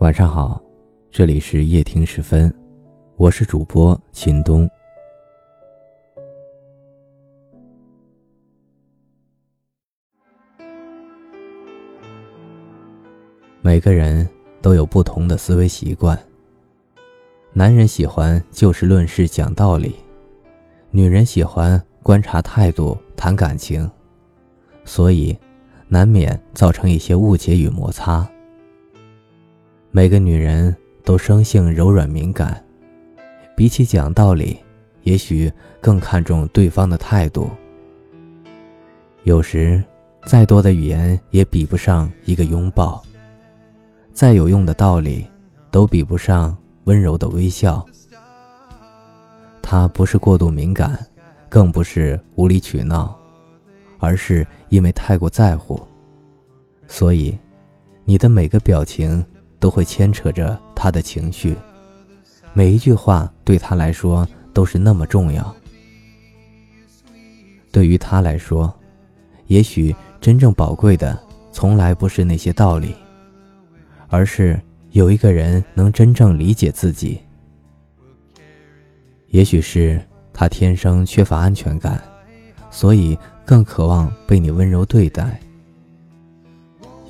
晚上好，这里是夜听时分，我是主播秦东。每个人都有不同的思维习惯。男人喜欢就事论事讲道理，女人喜欢观察态度谈感情，所以难免造成一些误解与摩擦。每个女人都生性柔软敏感，比起讲道理，也许更看重对方的态度。有时，再多的语言也比不上一个拥抱；再有用的道理，都比不上温柔的微笑。她不是过度敏感，更不是无理取闹，而是因为太过在乎，所以，你的每个表情。都会牵扯着他的情绪，每一句话对他来说都是那么重要。对于他来说，也许真正宝贵的从来不是那些道理，而是有一个人能真正理解自己。也许是他天生缺乏安全感，所以更渴望被你温柔对待。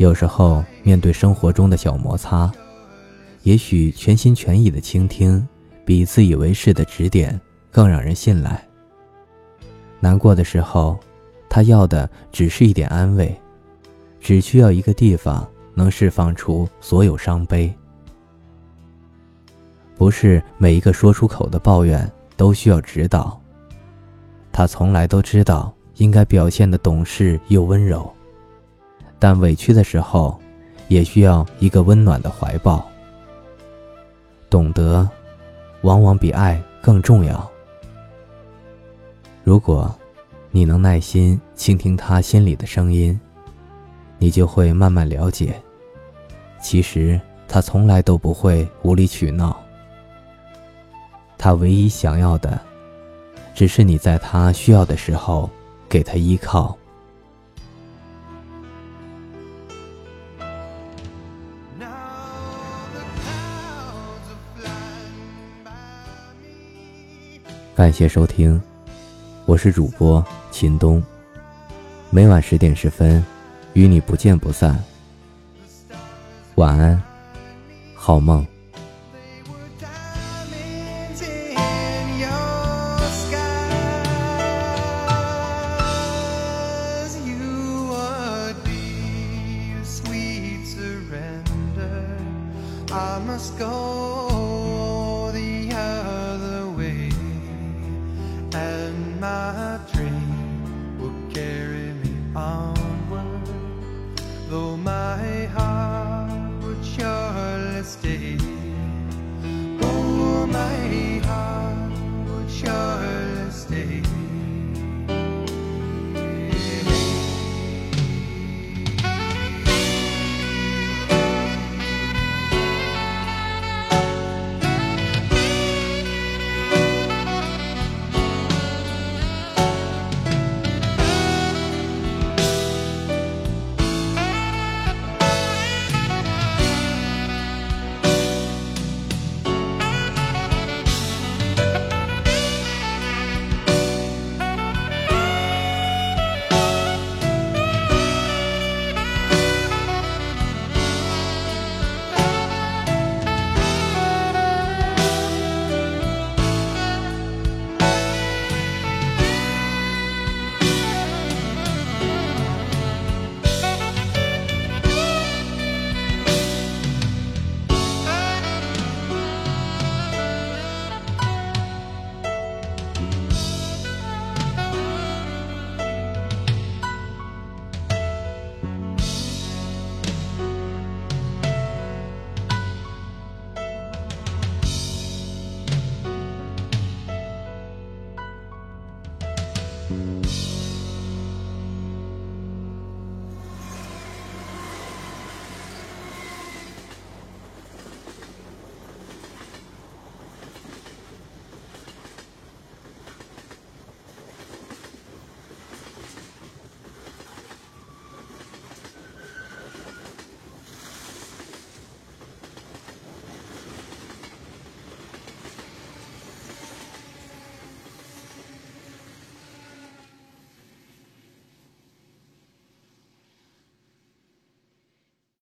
有时候，面对生活中的小摩擦，也许全心全意的倾听，比自以为是的指点更让人信赖。难过的时候，他要的只是一点安慰，只需要一个地方能释放出所有伤悲。不是每一个说出口的抱怨都需要指导，他从来都知道应该表现的懂事又温柔。但委屈的时候，也需要一个温暖的怀抱。懂得，往往比爱更重要。如果，你能耐心倾听他心里的声音，你就会慢慢了解，其实他从来都不会无理取闹。他唯一想要的，只是你在他需要的时候给他依靠。感谢收听，我是主播秦东。每晚十点十分，与你不见不散。晚安，好梦。my dream will and my dreams.